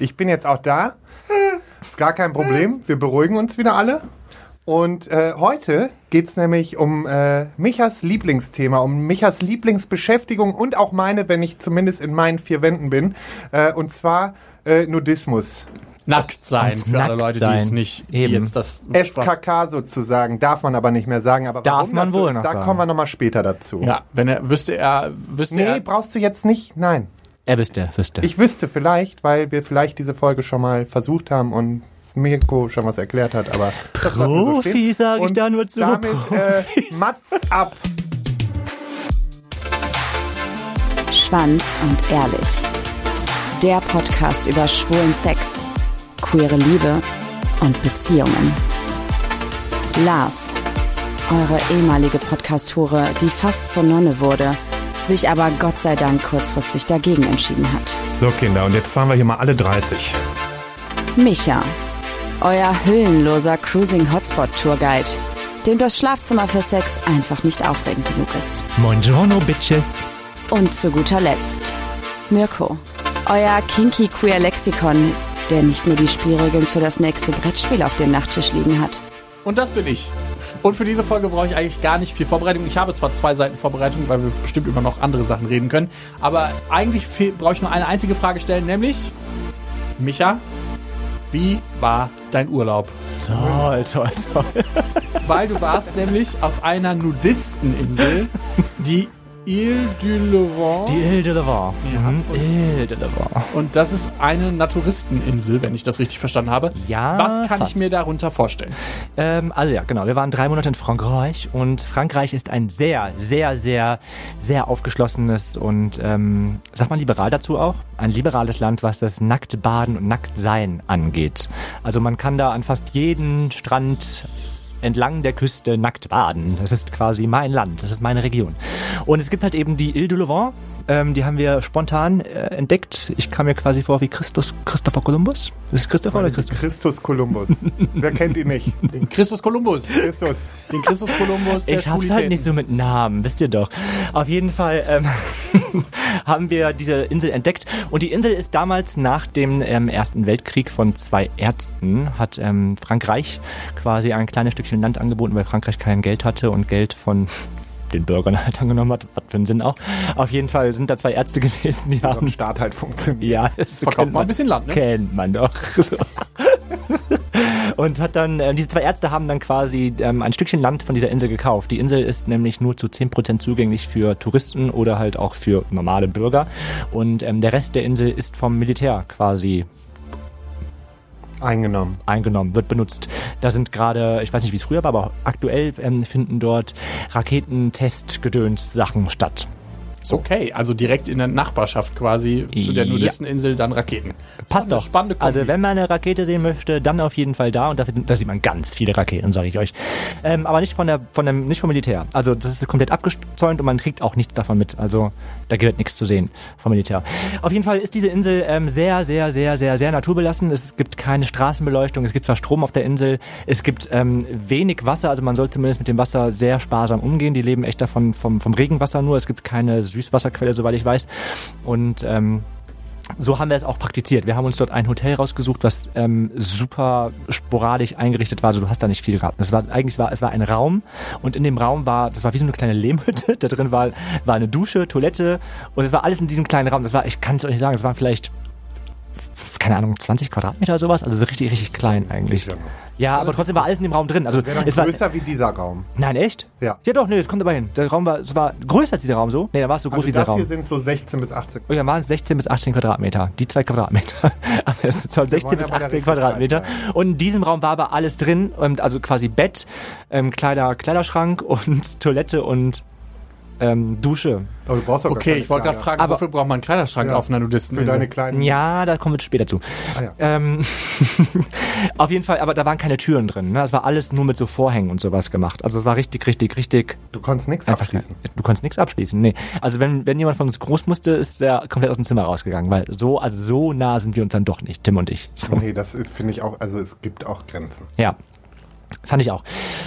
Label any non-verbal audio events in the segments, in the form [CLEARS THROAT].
Ich bin jetzt auch da. Ist gar kein Problem. Wir beruhigen uns wieder alle. Und äh, heute geht's nämlich um äh, Michas Lieblingsthema, um Michas Lieblingsbeschäftigung und auch meine, wenn ich zumindest in meinen vier Wänden bin. Äh, und zwar äh, Nudismus. Nackt sein für alle nackt Leute, die es sein. nicht, die Eben. jetzt das FKK sozusagen, darf man aber nicht mehr sagen. Aber Darf warum man das so wohl ist, noch da sagen. kommen wir nochmal später dazu. Ja, wenn er wüsste er wüsste Nee, er brauchst du jetzt nicht. Nein. Er wüsste, wüsste. Ich wüsste vielleicht, weil wir vielleicht diese Folge schon mal versucht haben und Mirko schon was erklärt hat, aber wir so stehen. Profi, sag ich da nur zu. Damit äh, Mats ab. Schwanz und Ehrlich. Der Podcast über schwulen Sex, queere Liebe und Beziehungen. Lars, eure ehemalige Podcast-Hure, die fast zur Nonne wurde, sich aber Gott sei Dank kurzfristig dagegen entschieden hat. So, Kinder, und jetzt fahren wir hier mal alle 30. Micha, euer hüllenloser Cruising Hotspot Tourguide, dem das Schlafzimmer für Sex einfach nicht aufregend genug ist. Buongiorno, Bitches. Und zu guter Letzt Mirko, euer kinky queer Lexikon, der nicht nur die Spielregeln für das nächste Brettspiel auf dem Nachttisch liegen hat. Und das bin ich. Und für diese Folge brauche ich eigentlich gar nicht viel Vorbereitung. Ich habe zwar zwei Seiten Vorbereitung, weil wir bestimmt über noch andere Sachen reden können, aber eigentlich brauche ich nur eine einzige Frage stellen, nämlich Micha, wie war dein Urlaub? Toll, toll, toll. Weil du warst nämlich auf einer Nudisteninsel, die Ile du Levant. Die Ile de Levant. Ja. Mhm. Ile de Levant. Und das ist eine Naturisteninsel, wenn ich das richtig verstanden habe. Ja, Was kann fast. ich mir darunter vorstellen? Ähm, also ja, genau. Wir waren drei Monate in Frankreich und Frankreich ist ein sehr, sehr, sehr, sehr aufgeschlossenes und, ähm, sag mal liberal dazu auch, ein liberales Land, was das Nacktbaden und Nacktsein angeht. Also man kann da an fast jeden Strand entlang der Küste nackt baden. Das ist quasi mein Land, das ist meine Region. Und es gibt halt eben die Ile de Levant, ähm, die haben wir spontan äh, entdeckt. Ich kam mir quasi vor wie Christus, Christopher Columbus. Ist es Christopher oder Christoph? Christus Kolumbus. [LAUGHS] Wer kennt ihn nicht? Den Christus Kolumbus. Christus. Den Christus Kolumbus der Ich hab's halt nicht so mit Namen, wisst ihr doch. Auf jeden Fall ähm, [LAUGHS] haben wir diese Insel entdeckt. Und die Insel ist damals nach dem ähm, Ersten Weltkrieg von zwei Ärzten, hat ähm, Frankreich quasi ein kleines Stückchen Land angeboten, weil Frankreich kein Geld hatte und Geld von den Bürgern halt angenommen hat. Was für einen Sinn auch. Auf jeden Fall sind da zwei Ärzte [LAUGHS] gewesen, die So haben... Staat halt funktioniert. Ja, das Verkauft mal ein bisschen Land, ne? Kennt man doch. [LAUGHS] So. Und hat dann, äh, diese zwei Ärzte haben dann quasi ähm, ein Stückchen Land von dieser Insel gekauft. Die Insel ist nämlich nur zu 10% zugänglich für Touristen oder halt auch für normale Bürger. Und ähm, der Rest der Insel ist vom Militär quasi Eingenommen. eingenommen, wird benutzt. Da sind gerade, ich weiß nicht, wie es früher war, aber aktuell ähm, finden dort Raketentestgedöns-Sachen statt. So. Okay, also direkt in der Nachbarschaft quasi zu der. Nudisteninsel dann Raketen. Passt doch. Spannende Kombi. also wenn man eine Rakete sehen möchte, dann auf jeden Fall da und da, da sieht man ganz viele Raketen, sage ich euch. Ähm, aber nicht von der, von dem, nicht vom Militär. Also das ist komplett abgezäunt und man kriegt auch nichts davon mit. Also da gibt nichts zu sehen vom Militär. Auf jeden Fall ist diese Insel ähm, sehr, sehr, sehr, sehr, sehr naturbelassen. Es gibt keine Straßenbeleuchtung. Es gibt zwar Strom auf der Insel. Es gibt ähm, wenig Wasser. Also man soll zumindest mit dem Wasser sehr sparsam umgehen. Die leben echt davon vom, vom Regenwasser nur. Es gibt keine Süßwasserquelle, soweit ich weiß. Und ähm, so haben wir es auch praktiziert. Wir haben uns dort ein Hotel rausgesucht, was ähm, super sporadisch eingerichtet war. Also du hast da nicht viel gehabt. Es war eigentlich war es war ein Raum und in dem Raum war das war wie so eine kleine Lehmhütte. [LAUGHS] Da drin war war eine Dusche, Toilette und es war alles in diesem kleinen Raum. Das war ich kann es euch nicht sagen. Es waren vielleicht keine Ahnung 20 Quadratmeter oder sowas. Also so richtig richtig klein eigentlich. Ja. Aber trotzdem war alles in dem Raum drin. Also es war größer wie dieser Raum. nein echt? Ja. Ja doch, nee, das kommt aber hin. Der Raum war es war größer als dieser Raum so. Nee, da war es so groß Also wie dieser das hier Raum. sind so 16 bis 18. Oh ja, waren es 16 bis 18 Quadratmeter. Die zwei Quadratmeter. [LAUGHS] Aber es soll 16 wollen bis ja bei der 18 Richtigkeit Quadratmeter. Und in diesem Raum war aber alles drin. ähm, Also quasi Bett, ähm, Kleider, Kleiderschrank und [LAUGHS] Toilette und ähm, Dusche. Aber du brauchst gar Okay, keine ich wollte gerade fragen, Aber- wofür braucht man einen Kleiderschrank Ja, auf einer Für Nudisteninsel? deine kleinen... Ja, da kommen wir später zu. Ah, ja. Ähm, [LAUGHS] auf jeden Fall, aber da waren keine Türen drin. Ne? Es war alles nur mit so Vorhängen und sowas gemacht. Also es war richtig, richtig, richtig Du konntest nichts abschließen. Du konntest nichts abschließen, nee. Also wenn, wenn jemand von uns groß musste, ist der komplett aus dem Zimmer rausgegangen, weil so, also so nah sind wir uns dann doch nicht, Tim und ich. So. Nee, das finde ich auch, also es gibt auch Grenzen. Ja. Fand ich auch.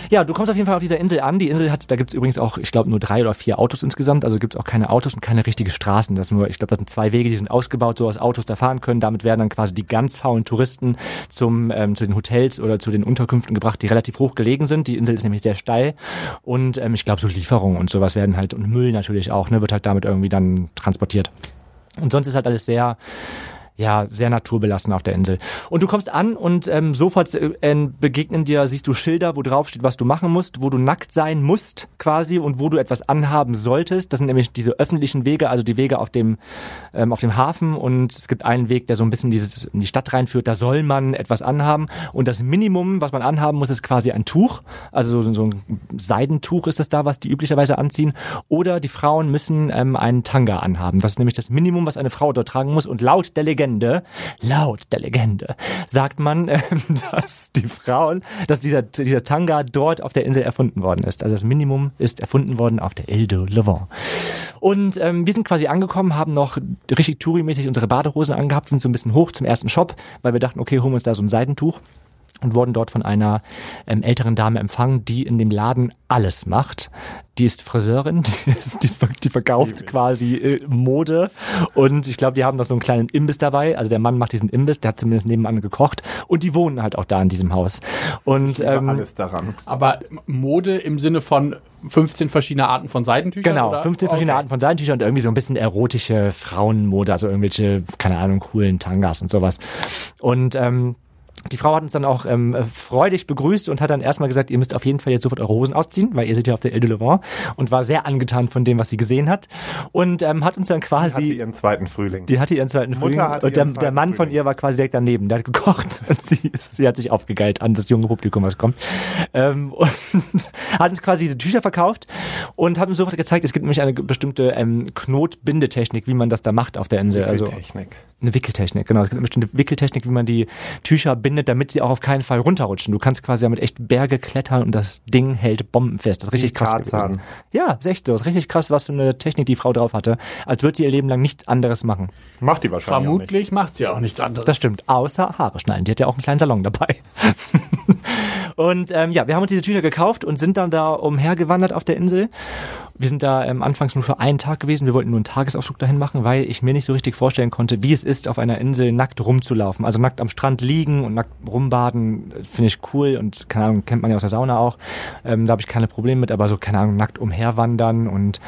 Ja, du kommst auf jeden Fall auf dieser Insel an. Die Insel hat, da gibt's übrigens auch, ich glaube, nur drei oder vier Autos insgesamt. Also gibt's auch keine Autos und keine richtige Straßen. Das nur, ich glaube, das sind zwei Wege, die sind ausgebaut, so dass Autos da fahren können. Damit werden dann quasi die ganz faulen Touristen zum, ähm, zu den Hotels oder zu den Unterkünften gebracht, die relativ hoch gelegen sind. Die Insel ist nämlich sehr steil. Und ähm, ich glaube, so Lieferungen und sowas werden halt, und Müll natürlich auch, ne, wird halt damit irgendwie dann transportiert. Und sonst ist halt alles sehr ja, sehr naturbelassen auf der Insel. Und du kommst an und ähm, sofort äh, begegnen dir, siehst du Schilder, wo drauf steht, was du machen musst, wo du nackt sein musst quasi und wo du etwas anhaben solltest. Das sind nämlich diese öffentlichen Wege, also die Wege auf dem, ähm, auf dem Hafen und es gibt einen Weg, der so ein bisschen dieses, in die Stadt reinführt, da soll man etwas anhaben und das Minimum, was man anhaben muss, ist quasi ein Tuch, also so ein Seidentuch ist das da, was die üblicherweise anziehen oder die Frauen müssen ähm, einen Tanga anhaben. Das ist nämlich das Minimum, was eine Frau dort tragen muss und laut der Legende Legende, laut der Legende, sagt man, [LAUGHS] äh, dass die Frauen, dass dieser, dieser Tanga dort auf der Insel erfunden worden ist. Also das Minimum ist erfunden worden auf der Ile de Levant. Und ähm, wir sind quasi angekommen, haben noch richtig Touri-mäßig unsere Badehosen angehabt, sind so ein bisschen hoch zum ersten Shop, weil wir dachten, okay, holen wir uns da so ein Seidentuch und wurden dort von einer ähm, älteren Dame empfangen, die in dem Laden alles macht. Die ist Friseurin, [LAUGHS] die, ist, die, die verkauft quasi äh, Mode und ich glaube, die haben noch so einen kleinen Imbiss dabei. Also der Mann macht diesen Imbiss, der hat zumindest nebenan gekocht und die wohnen halt auch da in diesem Haus. Und ähm, alles daran. Aber Mode im Sinne von 15 verschiedene Arten von Seidentüchern? Genau, oder? 15 verschiedene okay. Arten von Seidentüchern und irgendwie so ein bisschen erotische Frauenmode, also irgendwelche, keine Ahnung, coolen Tangas und sowas. Und ähm, die Frau hat uns dann auch ähm, freudig begrüßt und hat dann erstmal gesagt, ihr müsst auf jeden Fall jetzt sofort eure Hosen ausziehen, weil ihr seid ja auf der Ile de Levant und war sehr angetan von dem, was sie gesehen hat und ähm, hat uns dann quasi... Die hatte ihren zweiten Frühling. Die hatte ihren zweiten Frühling und der, der Mann Frühling. von ihr war quasi direkt daneben, der hat gekocht [LAUGHS] und sie, sie hat sich aufgegeilt an das junge Publikum, was kommt ähm, [LAUGHS] und hat uns quasi diese Tücher verkauft und hat uns sofort gezeigt, es gibt nämlich eine bestimmte ähm, Knotbindetechnik, wie man das da macht auf der Insel. Also Wickeltechnik. Also, eine Wickeltechnik, genau. Es gibt eine bestimmte Wickeltechnik, wie man die Tücher bindet bindet, damit sie auch auf keinen Fall runterrutschen. Du kannst quasi damit echt Berge klettern und das Ding hält bombenfest. Das ist richtig krass. Gewesen. Ja, ist echt so. Das ist richtig krass, was für eine Technik die Frau drauf hatte. Als würde sie ihr Leben lang nichts anderes machen. Macht die wahrscheinlich. Vermutlich macht sie auch nichts anderes. Das stimmt. Außer Haare schneiden. Die hat ja auch einen kleinen Salon dabei. [LAUGHS] und ähm, ja, wir haben uns diese Tücher gekauft und sind dann da umhergewandert auf der Insel wir sind da ähm, anfangs nur für einen Tag gewesen. Wir wollten nur einen Tagesausflug dahin machen, weil ich mir nicht so richtig vorstellen konnte, wie es ist, auf einer Insel nackt rumzulaufen. Also nackt am Strand liegen und nackt rumbaden, äh, finde ich cool und keine Ahnung, kennt man ja aus der Sauna auch. Ähm, da habe ich keine Probleme mit, aber so, keine Ahnung, nackt umherwandern und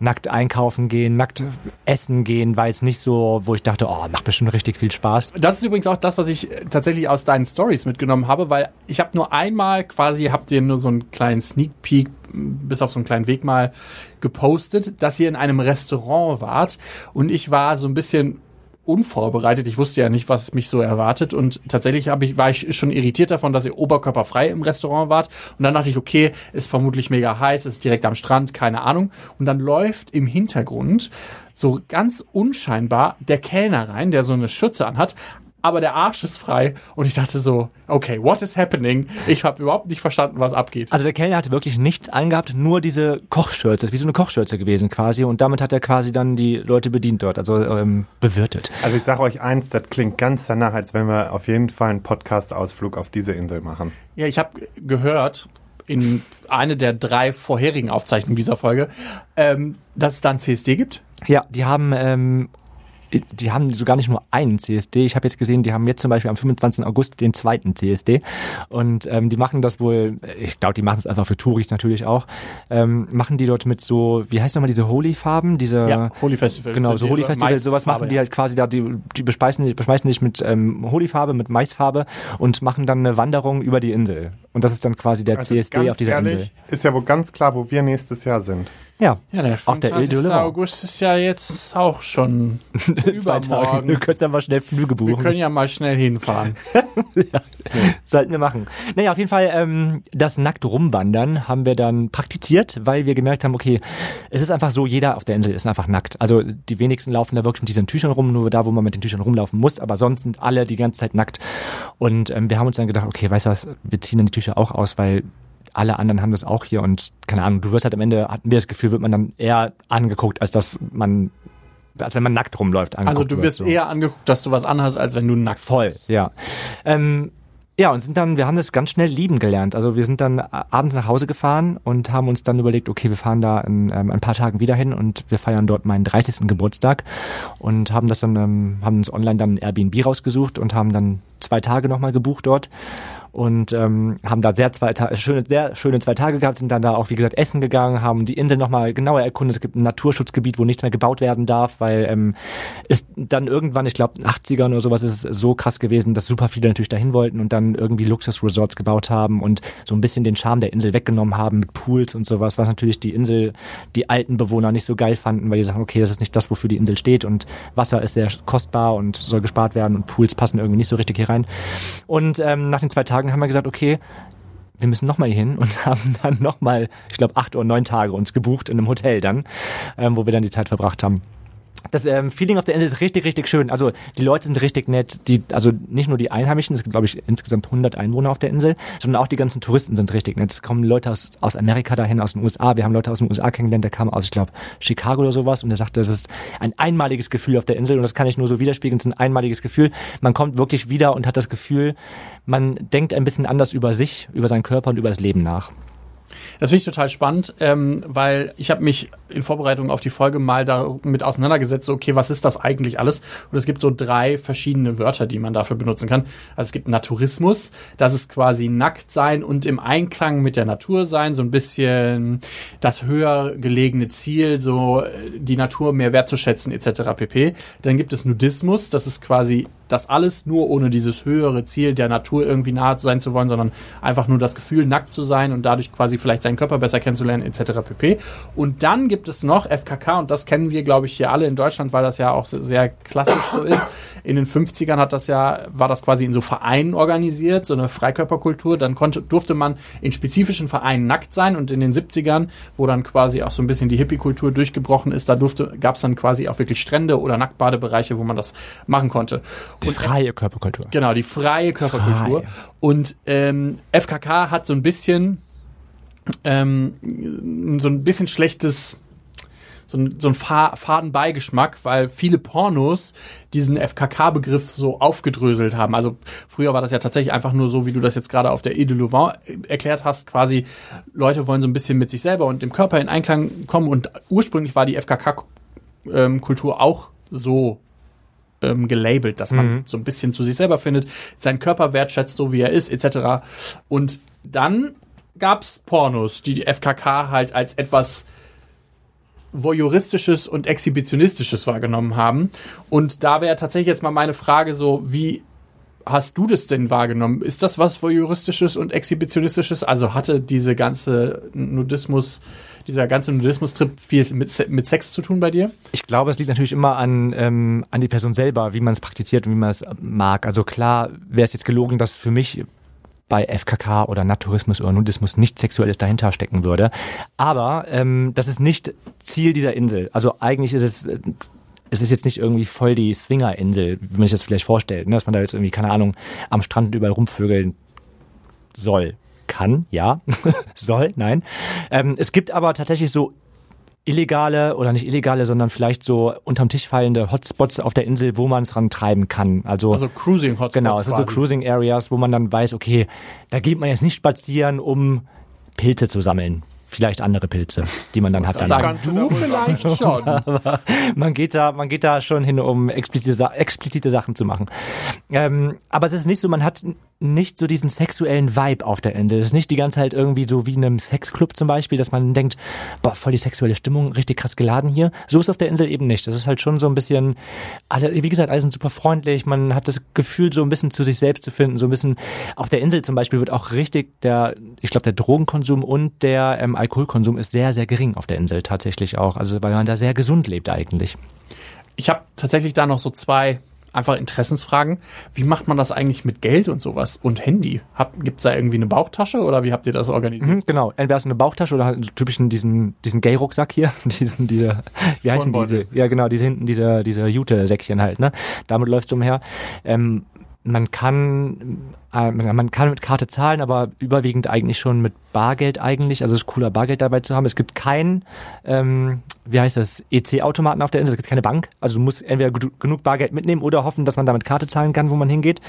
nackt einkaufen gehen, nackt essen gehen, war jetzt nicht so, wo ich dachte, oh, macht bestimmt richtig viel Spaß. Das ist übrigens auch das, was ich äh, tatsächlich aus deinen Stories mitgenommen habe, weil ich habe nur einmal quasi, habt ihr nur so einen kleinen Sneak Peek bis auf so einen kleinen Weg mal gepostet, dass ihr in einem Restaurant wart. Und ich war so ein bisschen unvorbereitet. Ich wusste ja nicht, was mich so erwartet. Und tatsächlich ich, war ich schon irritiert davon, dass ihr oberkörperfrei im Restaurant wart. Und dann dachte ich, okay, ist vermutlich mega heiß, ist direkt am Strand, keine Ahnung. Und dann läuft im Hintergrund so ganz unscheinbar der Kellner rein, der so eine Schürze anhat, aber der Arsch ist frei. Und ich dachte so, okay, what is happening? Ich habe überhaupt nicht verstanden, was abgeht. Also der Kellner hatte wirklich nichts angehabt, nur diese Kochschürze. Das ist wie so eine Kochschürze gewesen quasi. Und damit hat er quasi dann die Leute bedient dort, also ähm, bewirtet. Also ich sage euch eins, das klingt ganz danach, als wenn wir auf jeden Fall einen Podcast-Ausflug auf diese Insel machen. Ja, ich habe gehört, in eine der drei vorherigen Aufzeichnungen dieser Folge, ähm, dass es da ein CSD gibt. Ja, die haben ähm, die haben sogar nicht nur einen CSD. Ich habe jetzt gesehen, die haben jetzt zum Beispiel am 25. August den zweiten CSD. Und ähm, die machen das wohl, ich glaube, die machen es einfach für Touris natürlich auch, ähm, machen die dort mit so, wie heißt nochmal diese Holy-Farben? Diese, ja, Holy Festival. Genau, so Holy Festival, sowas machen die halt quasi da, die, die bespeisen, bespeisen dich mit ähm, Holy-Farbe, mit Maisfarbe und machen dann eine Wanderung über die Insel. Und das ist dann quasi der also CSD auf dieser ehrlich, Insel. Ist ja wohl ganz klar, wo wir nächstes Jahr sind. Ja, ja der 25. August ist ja jetzt auch schon [LAUGHS] zwei Tage. Du könntest ja mal schnell Flüge buchen. Wir können ja mal schnell hinfahren. [LAUGHS] ja, sollten wir machen. Naja, auf jeden Fall ähm, das nackt rumwandern haben wir dann praktiziert, weil wir gemerkt haben, okay, es ist einfach so, jeder auf der Insel ist einfach nackt. Also die wenigsten laufen da wirklich mit diesen Tüchern rum, nur da, wo man mit den Tüchern rumlaufen muss, aber sonst sind alle die ganze Zeit nackt. Und ähm, wir haben uns dann gedacht, okay, weißt du was, wir ziehen dann die Tücher auch aus, weil alle anderen haben das auch hier und keine Ahnung, du wirst halt am Ende, hatten wir das Gefühl, wird man dann eher angeguckt, als dass man als wenn man nackt rumläuft. Also du wirst wird, so. eher angeguckt, dass du was anhast, als wenn du nackt Voll, bist. ja. Ähm, Ja, und sind dann, wir haben das ganz schnell lieben gelernt. Also wir sind dann abends nach Hause gefahren und haben uns dann überlegt, okay, wir fahren da in ähm, ein paar Tagen wieder hin und wir feiern dort meinen 30. Geburtstag und haben das dann, ähm, haben uns online dann ein Airbnb rausgesucht und haben dann zwei Tage nochmal gebucht dort und ähm, haben da sehr zwei Ta schöne, sehr schöne zwei Tage gehabt, sind dann da auch, wie gesagt, essen gegangen, haben die Insel nochmal genauer erkundet. Es gibt ein Naturschutzgebiet, wo nichts mehr gebaut werden darf, weil ähm, ist dann irgendwann, ich glaube, 80ern oder sowas ist es so krass gewesen, dass super viele natürlich dahin wollten und dann irgendwie Luxusresorts gebaut haben und so ein bisschen den Charme der Insel weggenommen haben mit Pools und sowas, was natürlich die Insel, die alten Bewohner nicht so geil fanden, weil die sagen, okay, das ist nicht das, wofür die Insel steht und Wasser ist sehr kostbar und soll gespart werden und Pools passen irgendwie nicht so richtig hier rein. Und ähm, nach den zwei Tagen haben wir gesagt, okay, wir müssen nochmal hier hin [LAUGHS] und haben dann nochmal, ich glaube, acht oder neun Tage uns gebucht in einem Hotel dann, ähm, wo wir dann die Zeit verbracht haben das ähm, Feeling auf der Insel ist richtig, richtig schön. Also die Leute sind richtig nett. Die, also nicht nur die Einheimischen, es gibt glaube ich insgesamt 100 Einwohner auf der Insel, sondern auch die ganzen Touristen sind richtig nett. Es kommen Leute aus, aus Amerika dahin, aus den USA. Wir haben Leute aus den USA kennengelernt, der kam aus, ich glaube, Chicago oder sowas und der sagte, das ist ein einmaliges Gefühl auf der Insel und das kann ich nur so widerspiegeln. Es ist ein einmaliges Gefühl. Man kommt wirklich wieder und hat das Gefühl, man denkt ein bisschen anders über sich, über seinen Körper und über das Leben nach. Das finde ich total spannend, ähm, weil ich habe mich in Vorbereitung auf die Folge mal damit auseinandergesetzt, okay, was ist das eigentlich alles? Und es gibt so drei verschiedene Wörter, die man dafür benutzen kann. Also es gibt Naturismus, das ist quasi nackt sein und im Einklang mit der Natur sein, so ein bisschen das höher gelegene Ziel, so äh, die Natur mehr wertzuschätzen etc. pp. Dann gibt es Nudismus, das ist quasi das alles nur ohne dieses höhere Ziel der Natur irgendwie nahe sein zu wollen, sondern einfach nur das Gefühl, nackt zu sein und dadurch quasi vielleicht seinen Körper besser kennenzulernen, etc. pp. Und dann gibt es noch FKK, und das kennen wir, glaube ich, hier alle in Deutschland, weil das ja auch sehr klassisch so ist. In den 50ern hat das ja, war das quasi in so Vereinen organisiert, so eine Freikörperkultur. Dann konnte, durfte man in spezifischen Vereinen nackt sein und in den 70ern, wo dann quasi auch so ein bisschen die Hippie-Kultur durchgebrochen ist, da gab es dann quasi auch wirklich Strände oder Nacktbadebereiche, wo man das machen konnte. Die und freie Körperkultur. Genau, die freie Körperkultur. Frei. Und ähm, FKK hat so ein bisschen ähm, so ein bisschen schlechtes so ein, so ein Fadenbeigeschmack, weil viele Pornos diesen FKK-Begriff so aufgedröselt haben. Also früher war das ja tatsächlich einfach nur so, wie du das jetzt gerade auf der Ile de Louvain erklärt hast, quasi Leute wollen so ein bisschen mit sich selber und dem Körper in Einklang kommen und ursprünglich war die FKK-Kultur auch so ähm, gelabelt, dass man mhm. so ein bisschen zu sich selber findet, seinen Körper wertschätzt, so wie er ist, etc. Und dann gab's Pornos, die die FKK halt als etwas voyeuristisches und exhibitionistisches wahrgenommen haben. Und da wäre tatsächlich jetzt mal meine Frage so, wie hast du das denn wahrgenommen? Ist das was voyeuristisches und exhibitionistisches? Also hatte diese ganze Nudismus, dieser ganze Nudismus-Trip viel mit, mit Sex zu tun bei dir? Ich glaube, es liegt natürlich immer an, ähm, an die Person selber, wie man es praktiziert und wie man es mag. Also klar wäre es jetzt gelogen, dass für mich bei FKK oder Naturismus oder Nudismus nicht Sexuelles dahinter stecken würde. Aber ähm, das ist nicht Ziel dieser Insel. Also eigentlich ist es es ist jetzt nicht irgendwie voll die Swinger-Insel, wie man sich das vielleicht vorstellt, ne? dass man da jetzt irgendwie, keine Ahnung, am Strand überall rumvögeln soll. Kann, ja. [LAUGHS] soll, nein. Ähm, es gibt aber tatsächlich so illegale oder nicht illegale, sondern vielleicht so unterm Tisch fallende Hotspots auf der Insel, wo man es dran treiben kann. Also, also Cruising Hotspots. Genau, es sind so Cruising Areas, wo man dann weiß, okay, da geht man jetzt nicht spazieren, um Pilze zu sammeln vielleicht andere Pilze, die man dann hat. Dann sagen du vielleicht schon. [LAUGHS] Aber man geht da, man geht da schon hin, um explizite, explizite Sachen zu machen. Ähm, aber es ist nicht so, man hat nicht so diesen sexuellen Vibe auf der Insel. Es ist nicht die ganze Zeit irgendwie so wie in einem Sexclub zum Beispiel, dass man denkt, boah, voll die sexuelle Stimmung, richtig krass geladen hier. So ist auf der Insel eben nicht. Das ist halt schon so ein bisschen, alle, wie gesagt, alle sind super freundlich. Man hat das Gefühl, so ein bisschen zu sich selbst zu finden. So ein bisschen, auf der Insel zum Beispiel wird auch richtig der, ich glaube, der Drogenkonsum und der ähm, Alkoholkonsum ist sehr, sehr gering auf der Insel tatsächlich auch. Also weil man da sehr gesund lebt eigentlich. Ich habe tatsächlich da noch so zwei einfach Interessensfragen. Wie macht man das eigentlich mit Geld und sowas und Handy? Gibt es da irgendwie eine Bauchtasche oder wie habt ihr das organisiert? Mhm, genau, entweder hast du eine Bauchtasche oder halt so typischen diesen, diesen Gay-Rucksack hier, [LAUGHS] diesen, diese, wie heißen diese? Ja, genau, diese hinten, diese, diese Jute-Säckchen halt, ne? Damit läufst du umher. Ähm, man kann äh, man kann mit Karte zahlen, aber überwiegend eigentlich schon mit Bargeld eigentlich. Also es ist cooler Bargeld dabei zu haben. Es gibt kein, ähm, wie heißt das, EC-Automaten auf der Insel. Es gibt keine Bank. Also du musst entweder genug Bargeld mitnehmen oder hoffen, dass man damit Karte zahlen kann, wo man hingeht.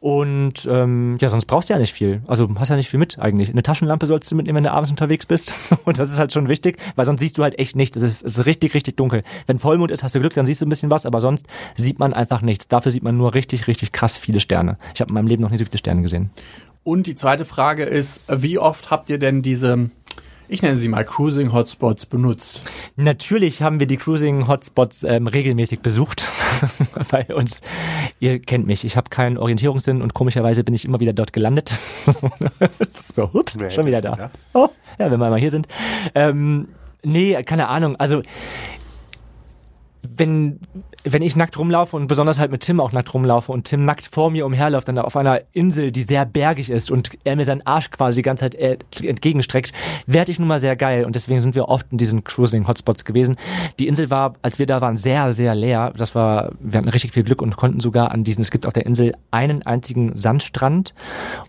Und ähm, ja, sonst brauchst du ja nicht viel. Also hast ja nicht viel mit eigentlich. Eine Taschenlampe sollst du mitnehmen, wenn du abends unterwegs bist. [LAUGHS] Und das ist halt schon wichtig, weil sonst siehst du halt echt nichts. Es ist, es ist richtig, richtig dunkel. Wenn Vollmond ist, hast du Glück, dann siehst du ein bisschen was, aber sonst sieht man einfach nichts. Dafür sieht man nur richtig, richtig krass viele Sterne. Ich habe in meinem Leben noch nie so viele Sterne gesehen. Und die zweite Frage ist, wie oft habt ihr denn diese, ich nenne sie mal Cruising Hotspots benutzt? Natürlich haben wir die Cruising-Hotspots ähm, regelmäßig besucht, [LAUGHS] weil uns, ihr kennt mich, ich habe keinen Orientierungssinn und komischerweise bin ich immer wieder dort gelandet. [LAUGHS] so, ups, schon wieder da. Oh, ja, wenn wir mal hier sind. Ähm, nee, keine Ahnung. Also wenn, wenn ich nackt rumlaufe und besonders halt mit Tim auch nackt rumlaufe und Tim nackt vor mir umherläuft dann auf einer Insel, die sehr bergig ist und er mir seinen Arsch quasi die ganze Zeit entgegenstreckt, werde ich nun mal sehr geil und deswegen sind wir oft in diesen Cruising-Hotspots gewesen. Die Insel war, als wir da waren, sehr, sehr leer. Das war, wir hatten richtig viel Glück und konnten sogar an diesen, es gibt auf der Insel einen einzigen Sandstrand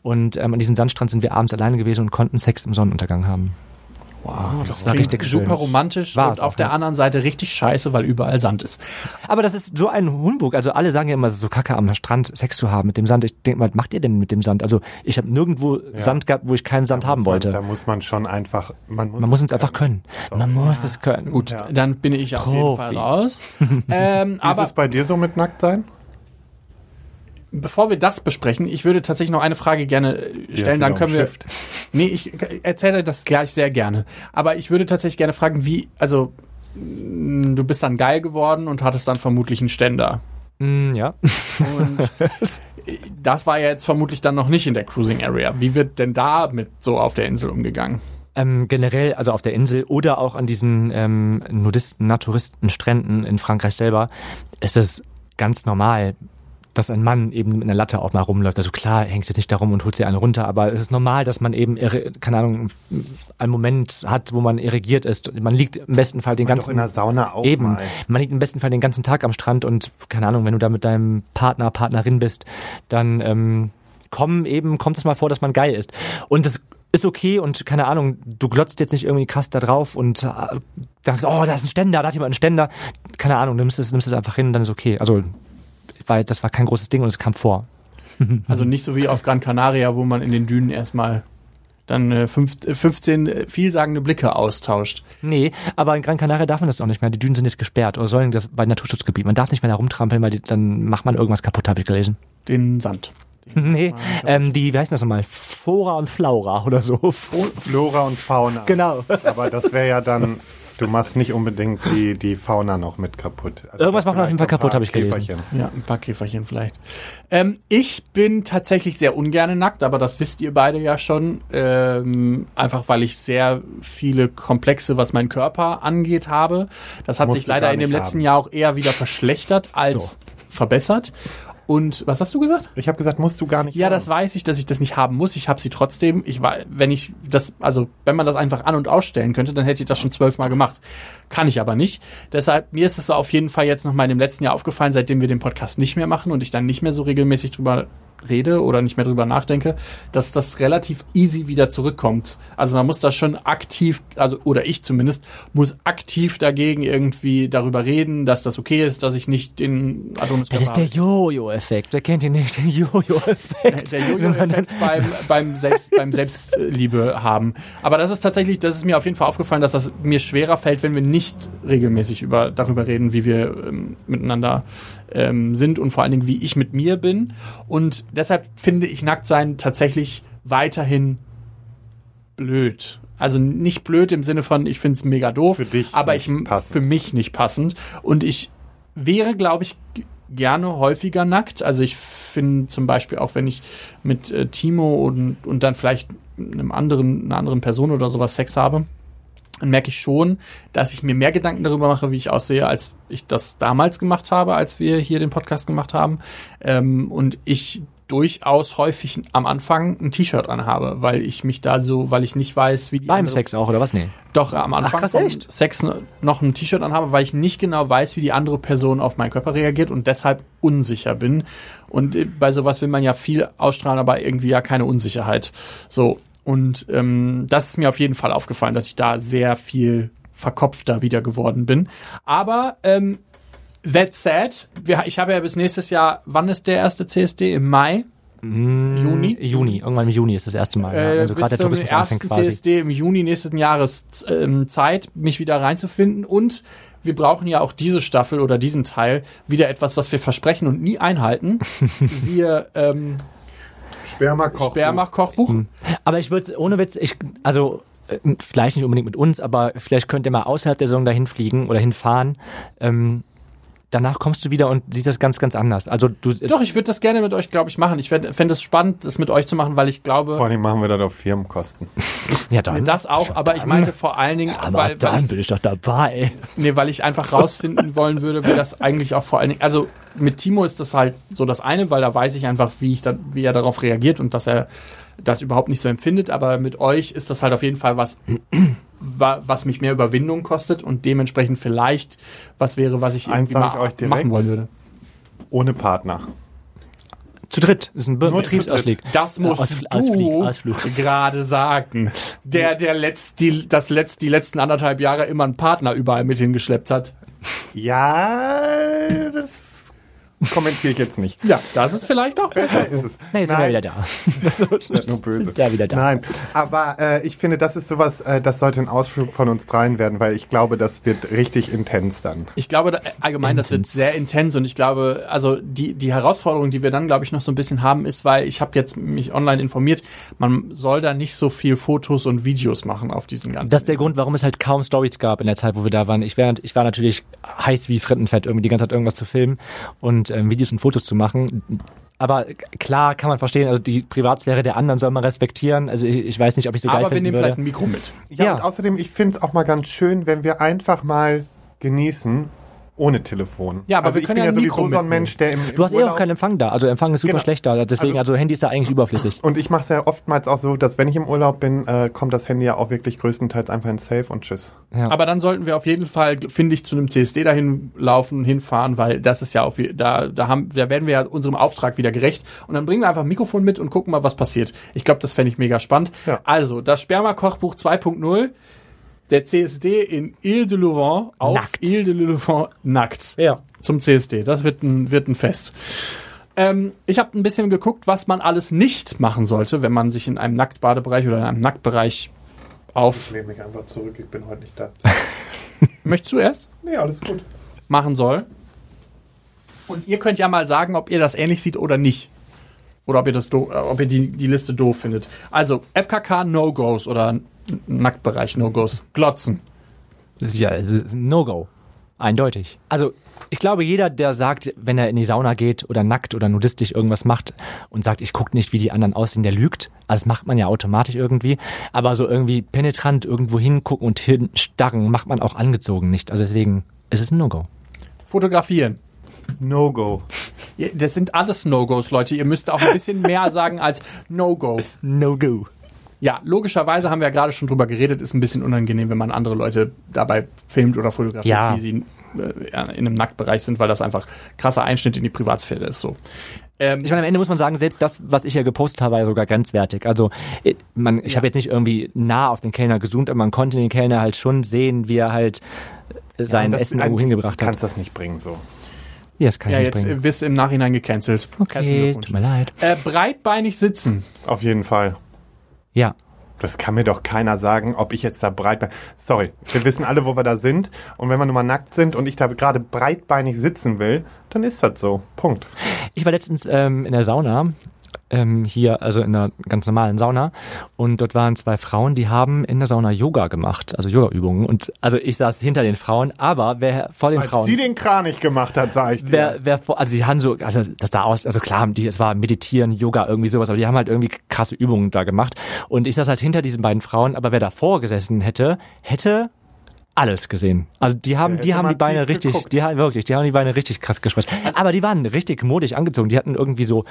und ähm, an diesem Sandstrand sind wir abends alleine gewesen und konnten Sex im Sonnenuntergang haben. Wow, das war klingt richtig super schön. romantisch War und es auf auch, der ja. anderen Seite richtig scheiße, weil überall Sand ist. Aber das ist so ein Humbug. Also alle sagen ja immer, es ist so kacke am Strand Sex zu haben mit dem Sand. Ich denke mal, was macht ihr denn mit dem Sand? Also ich habe nirgendwo Sand gehabt, wo ich keinen Sand Da haben man, wollte. Da muss man schon einfach, man muss, Man muss es einfach können. Man muss es können. Gut, dann bin ich auf jeden Profi. Fall raus. [LAUGHS] ähm, Wie ist aber es bei dir so mit Nacktsein? Bevor wir das besprechen, ich würde tatsächlich noch eine Frage gerne äh, stellen, dann können wir. umschifft. [LAUGHS] Nee, ich erzähle das gleich sehr gerne. Aber ich würde tatsächlich gerne fragen, wie, also mh, du bist dann geil geworden und hattest dann vermutlich einen Ständer. Mm, ja. Und [LAUGHS] das war ja jetzt vermutlich dann noch nicht in der Cruising Area. Wie wird denn da mit so auf der Insel umgegangen? Ähm, generell, also auf der Insel oder auch an diesen ähm, Nudisten, Naturisten, Stränden in Frankreich selber, ist es ganz normal, dass ein Mann eben mit einer Latte auch mal rumläuft. Also klar, hängst jetzt nicht darum und holst dir eine runter, aber es ist normal, dass man eben, irre- keine Ahnung, einen Moment hat, wo man irrigiert ist. Man liegt im besten Fall den Doch ganzen in der Sauna auch Eben. mal. Man liegt im besten Fall den ganzen Tag am Strand und keine Ahnung, wenn du da mit deinem Partner, Partnerin bist, dann ähm, kommen eben, kommt es mal vor, dass man geil ist. Und das ist okay und keine Ahnung, du glotzt jetzt nicht irgendwie krass da drauf und äh, denkst, oh, da ist ein Ständer, da hat jemand einen Ständer. Keine Ahnung, nimmst es, nimmst es einfach hin, dann ist okay. Also, weil das war kein großes Ding und es kam vor. [LAUGHS] Also nicht so wie auf Gran Canaria, wo man in den Dünen erstmal dann äh, fünf, äh, 15 vielsagende Blicke austauscht. Nee, aber in Gran Canaria darf man das auch nicht mehr. Die Dünen sind jetzt gesperrt oder sollen das bei Naturschutzgebiet. Man darf nicht mehr da rumtrampeln, weil die, dann macht man irgendwas kaputt, habe ich gelesen. Den Sand. [LAUGHS] Nee, ähm, die, wie heißt das nochmal? Flora und Flaura oder so. Flora und Fauna. Genau. Aber das wäre ja dann, [LAUGHS] du machst nicht unbedingt die, die Fauna noch mit kaputt. Also Irgendwas macht man auf jeden Fall kaputt, ein hab ich gelesen. Käferchen. Ja, ein paar Käferchen vielleicht. Ähm, ich bin tatsächlich sehr ungern nackt, aber das wisst ihr beide ja schon. Ähm, einfach weil ich sehr viele Komplexe, was meinen Körper angeht, habe. Das hat Musst sich leider in dem letzten haben. Jahr auch eher wieder verschlechtert als verbessert. Und was hast du gesagt? Ich habe gesagt, musst du gar nicht. Ja, haben. das weiß ich, dass ich das nicht haben muss. Ich habe sie trotzdem. Ich war, wenn ich das, also wenn man das einfach an und ausstellen könnte, dann hätte ich das schon zwölfmal gemacht. Kann ich aber nicht. Deshalb mir ist es so auf jeden Fall jetzt noch mal in dem letzten Jahr aufgefallen, seitdem wir den Podcast nicht mehr machen und ich dann nicht mehr so regelmäßig drüber rede oder nicht mehr drüber nachdenke, dass das relativ easy wieder zurückkommt. Also man muss da schon aktiv, also oder ich zumindest muss aktiv dagegen irgendwie darüber reden, dass das okay ist, dass ich nicht den Adonis Das ist der Jojo-Effekt. Wer kennt ihn nicht? Der Jojo-Effekt. der Jojo-Effekt beim, beim, Selbst, beim Selbstliebe haben. Aber das ist tatsächlich, das ist mir auf jeden Fall aufgefallen, dass das mir schwerer fällt, wenn wir nicht regelmäßig über, darüber reden, wie wir ähm, miteinander ähm, sind und vor allen Dingen, wie ich mit mir bin. Und deshalb finde ich Nacktsein tatsächlich weiterhin blöd. Also nicht blöd im Sinne von, ich finde es mega doof, Für dich aber ich passend. für mich nicht passend. Und ich wäre, glaube ich, gerne häufiger nackt. Also ich finde zum Beispiel auch, wenn ich mit äh, Timo und, und dann vielleicht einem anderen, einer anderen Person oder sowas Sex habe, dann merke ich schon, dass ich mir mehr Gedanken darüber mache, wie ich aussehe, als ich das damals gemacht habe, als wir hier den Podcast gemacht haben. Ähm, und ich durchaus häufig am Anfang ein T-Shirt anhabe, weil ich mich da so, weil ich nicht weiß, wie die Beim andere- Sex auch, oder was? Nee. doch am Anfang krass, vom echt? Sex noch ein T-Shirt anhabe, weil ich nicht genau weiß, wie die andere Person auf meinen Körper reagiert und deshalb unsicher bin. Und äh, bei sowas will man ja viel ausstrahlen, aber irgendwie ja keine Unsicherheit. So. Und ähm, das ist mir auf jeden Fall aufgefallen, dass ich da sehr viel verkopfter wieder geworden bin. Aber ähm, that said, wir, ich habe ja bis nächstes Jahr, wann ist der erste CSD? Im Mai? Juni? Juni, irgendwann im Juni ist das erste Mal. ja. Äh, Also bis gerade der Tourismus ersten anfängt quasi. CSD im Juni nächsten Jahres ähm, Zeit, mich wieder reinzufinden. Und wir brauchen ja auch diese Staffel oder diesen Teil wieder etwas, was wir versprechen und nie einhalten. [LAUGHS] Siehe ähm, Sperma-Kochbuch. Sperma-Kochbuch. Aber ich würde, ohne Witz, ich, also äh, vielleicht nicht unbedingt mit uns, aber vielleicht könnt ihr mal außerhalb der Saison dahin fliegen oder hinfahren. Ähm, danach kommst du wieder und siehst das ganz, ganz anders. Also du, Doch, ich würde das gerne mit euch, glaube ich, machen. Ich fände es spannend, das mit euch zu machen, weil ich glaube, Vor allem machen wir das auf Firmenkosten. [LAUGHS] ja dann, das auch, aber ich meinte vor allen Dingen, aber weil, weil, dann ich, bin ich doch dabei. nee, weil ich einfach rausfinden wollen würde, wie das eigentlich auch vor allen Dingen, also mit Timo ist das halt so das eine, weil da weiß ich einfach, wie ich da, wie er darauf reagiert und dass er das überhaupt nicht so empfindet, aber mit euch ist das halt auf jeden Fall was, [CLEARS THROAT] wa- was mich mehr Überwindung kostet und dementsprechend vielleicht was wäre, was ich Eins irgendwie sag ich direkt. machen wollen würde. Ohne Partner. Zu dritt. Das ist ein Betriebsausflug. Das musst Ausfl- du Ausflug. gerade sagen. Der, der letzt, die, das letzt, die letzten anderthalb Jahre immer einen Partner überall mit hingeschleppt hat. Ja, das kommentiere ich jetzt nicht. Ja, das ist vielleicht auch besser. Das ist es. Nee, jetzt sind wir wieder da. [LAUGHS] Nur böse. Sind ja wieder da. Nein, aber äh, ich finde, das ist sowas, äh, das sollte ein Ausflug von uns dreien werden, weil ich glaube, das wird richtig intens dann. Ich glaube da, allgemein, das wird sehr intens und ich glaube, also die, die Herausforderung, die wir dann, glaube ich, noch so ein bisschen haben, ist, weil ich habe jetzt mich online informiert, man soll da nicht so viel Fotos und Videos machen auf diesen ganzen. Das ist der Grund, warum es halt kaum Stories gab in der Zeit, wo wir da waren. Ich, wär, ich war natürlich heiß wie Frittenfett, irgendwie die ganze Zeit irgendwas zu filmen und ähm, Videos und Fotos zu machen. Aber klar kann man verstehen, also die Privatsphäre der anderen soll man respektieren. Also ich, ich weiß nicht, ob ich so geil aber wir nehmen würde. vielleicht ein Mikro mit. Ja, Ja. und außerdem, ich finde es auch mal ganz schön, wenn wir einfach mal genießen ohne Telefon. Ja, aber also wir ich können bin ja ja sowieso Mikro so ein. Mensch, der im, im Du hast eh Urlaub auch keinen Empfang da. Also Empfang ist super Genau. schlecht da. Deswegen, Also- also, Handy ist da eigentlich überflüssig. und ich mache es ja oftmals auch so, dass wenn ich im Urlaub bin, äh, kommt das Handy ja auch wirklich größtenteils einfach in Safe und tschüss. Ja. Aber dann sollten wir auf jeden Fall, finde ich, zu einem CSD dahin laufen, hinfahren, weil das ist ja auf, da, da haben, da werden wir ja unserem Auftrag wieder gerecht. Und dann bringen wir einfach ein Mikrofon mit und gucken mal, was passiert. Ich glaube, das fände ich mega spannend. Ja. Also, das Sperma-Kochbuch 2.0, der CSD in Ile de Louvain auf Nackt. Ile de Louvain nackt. ja. Zum CSD. Das wird ein, wird ein Fest. Ähm, ich habe ein bisschen geguckt, was man alles nicht machen sollte, wenn man sich in einem Nacktbadebereich oder in einem Nacktbereich auf. lehne mich einfach zurück, ich bin heute nicht da. [LAUGHS] Möchtest du erst? Nee, alles gut. machen soll. Und ihr könnt ja mal sagen, ob ihr das ähnlich seht oder nicht. Oder ob ihr, das äh, ob ihr die, die Liste doof findet. Also, FKK No-Gos oder Nacktbereich No-Gos. Glotzen. Das ist ja ein No-Go. Eindeutig. Also, ich glaube, jeder, der sagt, wenn er in die Sauna geht oder nackt oder nudistisch irgendwas macht und sagt, ich gucke nicht, wie die anderen aussehen, der lügt. Also, das macht man ja automatisch irgendwie. Aber so irgendwie penetrant irgendwo hingucken und hinstarren macht man auch angezogen nicht. Also deswegen ist es ein No-Go. Fotografieren. No-Go. Das sind alles No-Gos, Leute. Ihr müsst auch ein bisschen mehr sagen als No-Go. No-Go. Ja, logischerweise haben wir ja gerade schon drüber geredet, ist ein bisschen unangenehm, wenn man andere Leute dabei filmt oder fotografiert, Ja. wie sie äh, ja, in einem Nacktbereich sind, weil das einfach krasser Einschnitt in die Privatsphäre ist. So. Ähm, Ich meine, am Ende muss man sagen, selbst das, was ich ja gepostet habe, war ja sogar grenzwertig. Also man, ich Ja. habe jetzt nicht irgendwie nah auf den Kellner gezoomt, aber man konnte den Kellner halt schon sehen, wie er halt äh, sein Das- Essen irgendwo hingebracht kannst hat. das nicht bringen so. Ja, das kann ja, ich nicht jetzt bringen. wirst du im Nachhinein gecancelt. Okay, tut mir leid. Äh, breitbeinig sitzen. Auf jeden Fall. Ja. Das kann mir doch keiner sagen, ob ich jetzt da breit Sorry, wir wissen alle, wo wir da sind. Und wenn wir nun mal nackt sind und ich da gerade breitbeinig sitzen will, dann ist das so. Punkt. Ich war letztens ähm, in der Sauna, ähm, hier, also in einer ganz normalen Sauna. Und dort waren zwei Frauen, die haben in der Sauna Yoga gemacht, also Yoga-Übungen. Und also ich saß hinter den Frauen, aber wer vor den Als Frauen. sie den Kranich gemacht hat, sag ich dir. Wer, wer vor, also sie haben so, also das sah aus, also klar, die, es war Meditieren, Yoga, irgendwie sowas, aber die haben halt irgendwie krasse Übungen da gemacht. Und ich saß halt hinter diesen beiden Frauen, aber wer davor gesessen hätte, hätte alles gesehen. Also die haben, Der die haben die Beine richtig, geguckt. die haben wirklich, die haben die Beine richtig krass gesprengt. Aber die waren richtig modisch angezogen. Die hatten irgendwie so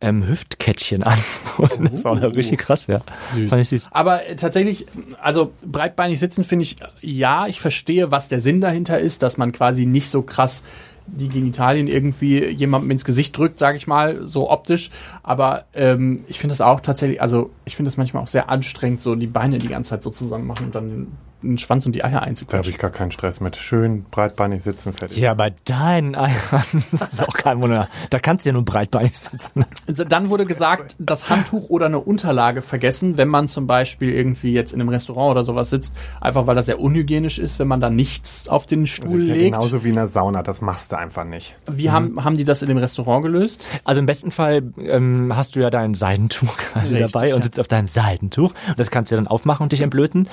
ähm, Hüftkettchen an. [LAUGHS] So, das war richtig krass, ja. Süß. Fand ich süß. Aber äh, tatsächlich, also breitbeinig sitzen finde ich, äh, ja, ich verstehe, was der Sinn dahinter ist, dass man quasi nicht so krass die Genitalien irgendwie jemandem ins Gesicht drückt, sage ich mal, so optisch. Aber ähm, ich finde das auch tatsächlich, also ich finde das manchmal auch sehr anstrengend, so die Beine die ganze Zeit so zusammen machen und dann den Schwanz und die Eier Da habe einzuklatschen. ich gar keinen Stress mit. Schön breitbeinig sitzen, fertig. Ja, bei deinen Eiern [LAUGHS] das ist auch kein Wunder. Da kannst du ja nur breitbeinig sitzen. Also Dann wurde gesagt, das Handtuch oder eine Unterlage vergessen, wenn man zum Beispiel irgendwie jetzt in einem Restaurant oder sowas sitzt, einfach weil das sehr unhygienisch ist, wenn man da nichts auf den Das Stuhl ist ja legt. genauso wie in der Sauna. Das machst du einfach nicht. Wie haben, haben die das in dem Restaurant gelöst? Also im besten Fall ähm, hast du ja dein Seidentuch [LAUGHS] quasi Richtig, dabei und ja. sitzt auf deinem Seidentuch. Und das kannst du ja dann aufmachen und dich entblößen.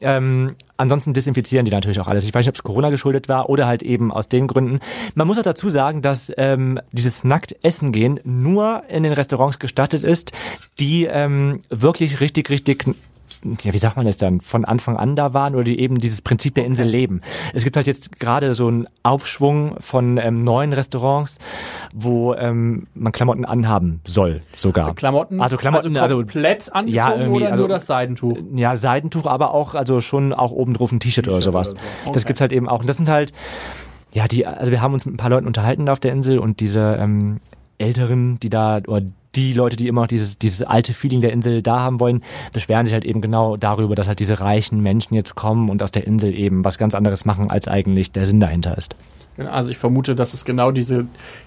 Ähm, ansonsten desinfizieren die natürlich auch alles. Ich weiß nicht, ob es Corona geschuldet war oder halt eben aus den Gründen. Man muss auch dazu sagen, dass ähm, dieses nackt Essen gehen nur in den Restaurants gestattet ist, die ähm, wirklich richtig, richtig ja, wie sagt man das dann, von Anfang an da waren oder die eben dieses Prinzip der Insel leben. Es gibt halt jetzt gerade so einen Aufschwung von ähm, neuen Restaurants, wo ähm, man Klamotten anhaben soll sogar. Klamotten? Also Klamotten, also, komplett angezogen ja, irgendwie, oder also- nur das Seidentuch? ja, Seidentuch, aber auch, also schon auch oben drauf ein T-Shirt oder sowas. oder so. Das Okay. gibt's halt eben auch. Und das sind halt, ja, die, also wir haben uns mit ein paar Leuten unterhalten da auf der Insel und diese ähm, Älteren, die da, oder die Leute, die immer noch dieses, dieses alte Feeling der Insel da haben wollen, beschweren sich halt eben genau darüber, dass halt diese reichen Menschen jetzt kommen und aus der Insel eben was ganz anderes machen, als eigentlich der Sinn dahinter ist. Genau, Also ich vermute, dass es genau diese,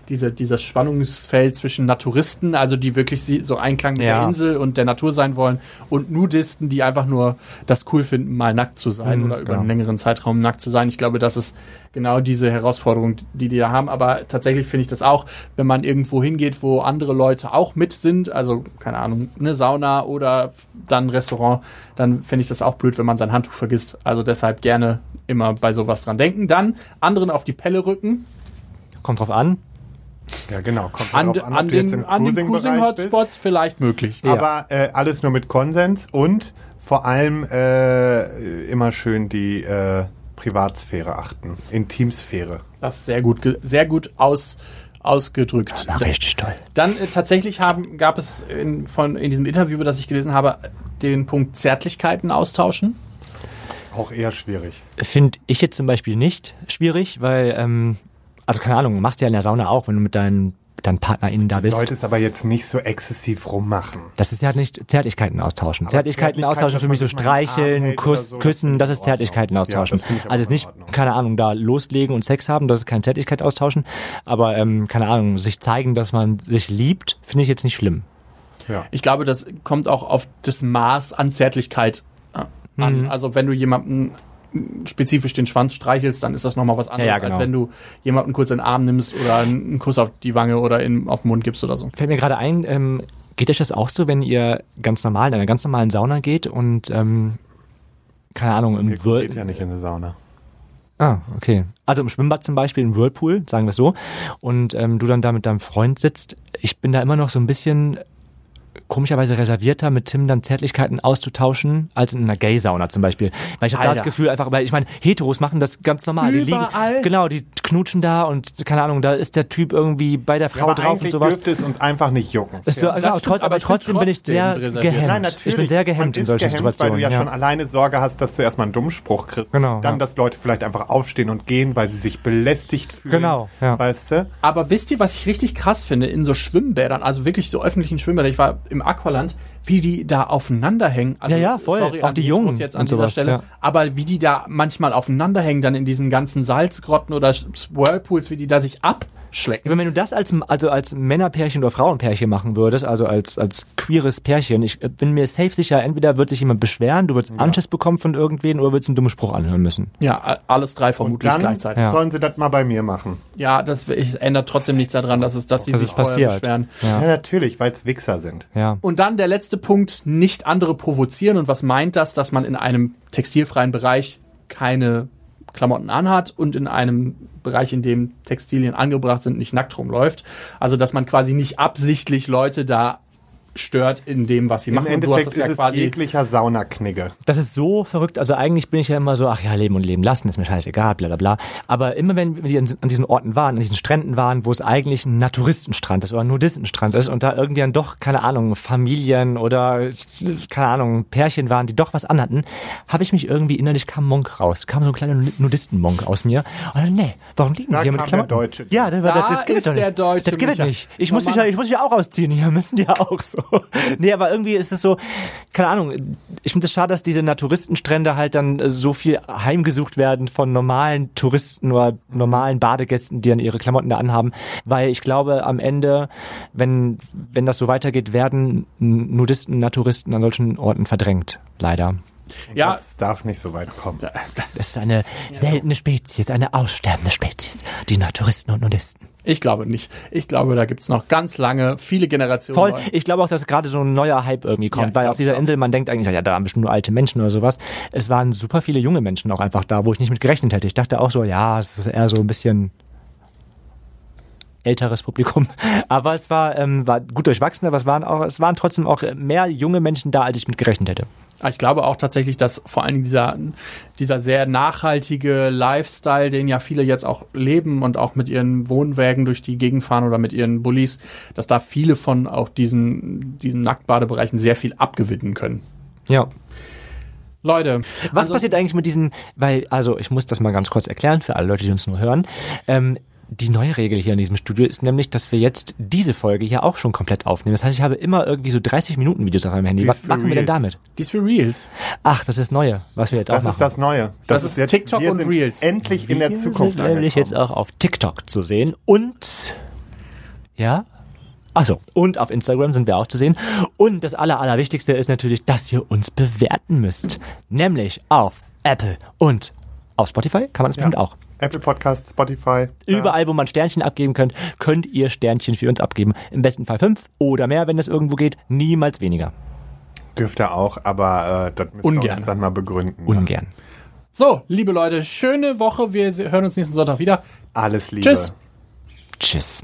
diese, dieses Spannungsfeld zwischen Naturisten, also die wirklich so Einklang mit Ja. der Insel und der Natur sein wollen, und Nudisten, die einfach nur das cool finden, mal nackt zu sein Mhm, oder über genau. einen längeren Zeitraum nackt zu sein. Ich glaube, das ist genau diese Herausforderung, die die da haben. Aber tatsächlich finde ich das auch, wenn man irgendwo hingeht, wo andere Leute auch mit sind, also keine Ahnung, eine Sauna oder dann ein Restaurant, dann finde ich das auch blöd, wenn man sein Handtuch vergisst. Also deshalb gerne immer bei sowas dran denken. Dann anderen auf die Pelle rücken. Kommt drauf an. Ja, genau. Kommt An, darauf an, an ob du jetzt den, im an den Cruising-Bereich bist. Cruising-Hotspots vielleicht möglich. Ja. Aber äh, alles nur mit Konsens und vor allem äh, immer schön die äh, Privatsphäre achten. Intimsphäre. Das ist sehr gut, sehr gut aus, ausgedrückt. Na, richtig toll. Dann äh, tatsächlich haben, gab es in, von, in diesem Interview, das ich gelesen habe, den Punkt Zärtlichkeiten austauschen. Auch eher schwierig. Finde ich jetzt zum Beispiel nicht schwierig, weil, ähm, also keine Ahnung, machst du ja in der Sauna auch, wenn du mit deinen, deinen PartnerInnen da Du bist. solltest aber jetzt nicht so exzessiv rummachen. Das ist ja nicht Zärtlichkeiten austauschen. Aber Zärtlichkeiten Zärtlichkeit, austauschen für mich so streicheln, Kuss, so, küssen, das ist Zärtlichkeiten Ordnung. Ja, austauschen. auch also in nicht, keine Ahnung, da loslegen und Sex haben, das ist kein Zärtlichkeit austauschen. Aber ähm, keine Ahnung, sich zeigen, dass man sich liebt, finde ich jetzt nicht schlimm. Ja. Ich glaube, das kommt auch auf das Maß an Zärtlichkeit äh, an. Mhm. Also wenn du jemanden spezifisch den Schwanz streichelst, dann ist das nochmal was anderes, Ja, ja, genau. als wenn du jemanden kurz in den Arm nimmst oder einen Kuss auf die Wange oder in, auf den Mund gibst oder so. Fällt mir gerade ein, ähm, geht euch das auch so, wenn ihr ganz normal in einer ganz normalen Sauna geht und ähm, keine Ahnung, im Mir Whirl geht ja nicht in die Sauna. Ah, okay. Also im Schwimmbad zum Beispiel, im Whirlpool, sagen wir es so, und ähm, du dann da mit deinem Freund sitzt. Ich bin da immer noch so ein bisschen komischerweise reservierter, mit Tim dann Zärtlichkeiten auszutauschen, als in einer Gay-Sauna zum Beispiel. Weil ich habe da das. Gefühl einfach, weil ich meine, Heteros machen das ganz normal. Die Überall. liegen, genau, die knutschen da und keine Ahnung, da ist der Typ irgendwie bei der Frau aber drauf und sowas. dürfte es uns einfach nicht jucken. Ist so, das genau, trotz, aber trotzdem bin ich sehr reserviert. gehemmt. Nein, natürlich. ich bin sehr gehemmt in solchen gehemmt, Situationen. Weil du ja, ja. schon alleine Sorge hast, dass du erstmal einen Dummspruch kriegst. Genau, Dann, ja. dass Leute vielleicht einfach aufstehen und gehen, weil sie sich belästigt fühlen. Genau, ja. Weißt du? Aber wisst ihr, was ich richtig krass finde in so Schwimmbädern, also wirklich so öffentlichen Schwimmbädern, ich war im Aqualand, wie die da aufeinander hängen. Also, Ja, ja, voll. Sorry Auch die Jungen jetzt an dieser sowas, Stelle. ja. Aber wie die da manchmal aufeinander hängen, dann in diesen ganzen Salzgrotten oder Whirlpools, wie die da sich abschlecken. Wenn du das als, also als Männerpärchen oder Frauenpärchen machen würdest, also als, als queeres Pärchen, ich bin mir safe sicher, entweder wird sich jemand beschweren, du würdest Anschiss bekommen von irgendwen oder würdest einen dummen Spruch anhören müssen. Ja, alles drei vermutlich Dann gleichzeitig. Ja. sollen sie das mal bei mir machen. Ja, das ich, ändert trotzdem nichts daran, dass, es, dass sie Das sich ist vorher beschweren. Ja, Ja. natürlich, weil es Wichser sind. Ja. Und dann der letzte Punkt, nicht andere provozieren. Und was meint das? Dass man in einem textilfreien Bereich keine Klamotten anhat und in einem Bereich, in dem Textilien angebracht sind, nicht nackt rumläuft. Also, dass man quasi nicht absichtlich Leute da stört in dem, was sie Im machen. Und du hast Endeffekt das ist ja es quasi jeglicher Saunaknigge. Das ist so verrückt. Also eigentlich bin ich ja immer so, ach ja, leben und leben lassen, ist mir scheißegal, bla bla bla. Aber immer wenn wir an diesen Orten waren, an diesen Stränden waren, wo es eigentlich ein Naturistenstrand ist oder ein Nudistenstrand ist und da irgendwie dann doch, keine Ahnung, Familien oder, keine Ahnung, Pärchen waren, die doch was anhatten, habe ich mich irgendwie innerlich kam Monk raus. Kam so ein kleiner Nudistenmonk aus mir. Und dann, nee, warum liegen Da die hier mit kam Klamotten? der Deutsche. Ja, das, war- Da das, das geht ist der deutsche Das geht nicht. Ich muss, mich, ja- ich muss mich ja auch ausziehen hier, müssen die ja auch so. [LAUGHS] nee, aber irgendwie ist es so, keine Ahnung, ich finde es schade, dass diese Naturistenstrände halt dann äh, so viel heimgesucht werden von normalen Touristen oder normalen Badegästen, die dann ihre Klamotten da anhaben, weil ich glaube, am Ende, wenn, wenn das so weitergeht, werden Nudisten, Naturisten an solchen Orten verdrängt. Leider. Ja, Das darf nicht so weit kommen. Das ist eine seltene Spezies, eine aussterbende Spezies. Die Naturisten und Nudisten. Ich glaube nicht. Ich glaube, da gibt's noch ganz lange, viele Generationen. Voll. Ich glaube auch, dass gerade so ein neuer Hype irgendwie kommt, Ja, weil auf dieser auch. Insel man denkt eigentlich, ja, da haben bestimmt nur alte Menschen oder sowas. Es waren super viele junge Menschen auch einfach da, wo ich nicht mit gerechnet hätte. Ich dachte auch so, ja, es ist eher so ein bisschen älteres Publikum, [LAUGHS] aber es war ähm, war gut durchwachsen, aber es waren auch es waren trotzdem auch mehr junge Menschen da, als ich mit gerechnet hätte. Ich glaube auch tatsächlich, dass vor allen Dingen dieser, dieser sehr nachhaltige Lifestyle, den ja viele jetzt auch leben und auch mit ihren Wohnwägen durch die Gegend fahren oder mit ihren Bullis, dass da viele von auch diesen, diesen Nacktbadebereichen sehr viel abgewinnen können. Ja. Leute, Was also- passiert eigentlich mit diesen, weil, also ich muss das mal ganz kurz erklären für alle Leute, die uns nur hören. Ähm, die neue Regel hier in diesem Studio ist nämlich, dass wir jetzt diese Folge hier auch schon komplett aufnehmen. Das heißt, ich habe immer irgendwie so 30 Minuten Videos auf meinem Handy. Was machen wir denn Reels. damit? dies für Reels. Ach, das ist Neue, was wir jetzt auch Das machen. ist das Neue. Das ist TikTok wir und Reels. Endlich in der Wir Zukunft sind nämlich jetzt auch auf TikTok zu sehen und ja. Achso, und auf Instagram sind wir auch zu sehen. Und das Aller, Allerwichtigste ist natürlich, dass ihr uns bewerten müsst. Nämlich auf Apple und auf Spotify kann man das bestimmt auch. Apple Podcast, Spotify. ja. Überall, wo man Sternchen abgeben könnt, könnt ihr Sternchen für uns abgeben. Im besten Fall fünf oder mehr, wenn das irgendwo geht. Niemals weniger. Dürft ihr auch, aber äh, das müsst ihr Ungern. uns dann mal begründen. Ungern. So, liebe Leute, schöne Woche. Wir hören uns nächsten Sonntag wieder. Alles Liebe. Tschüss. Tschüss.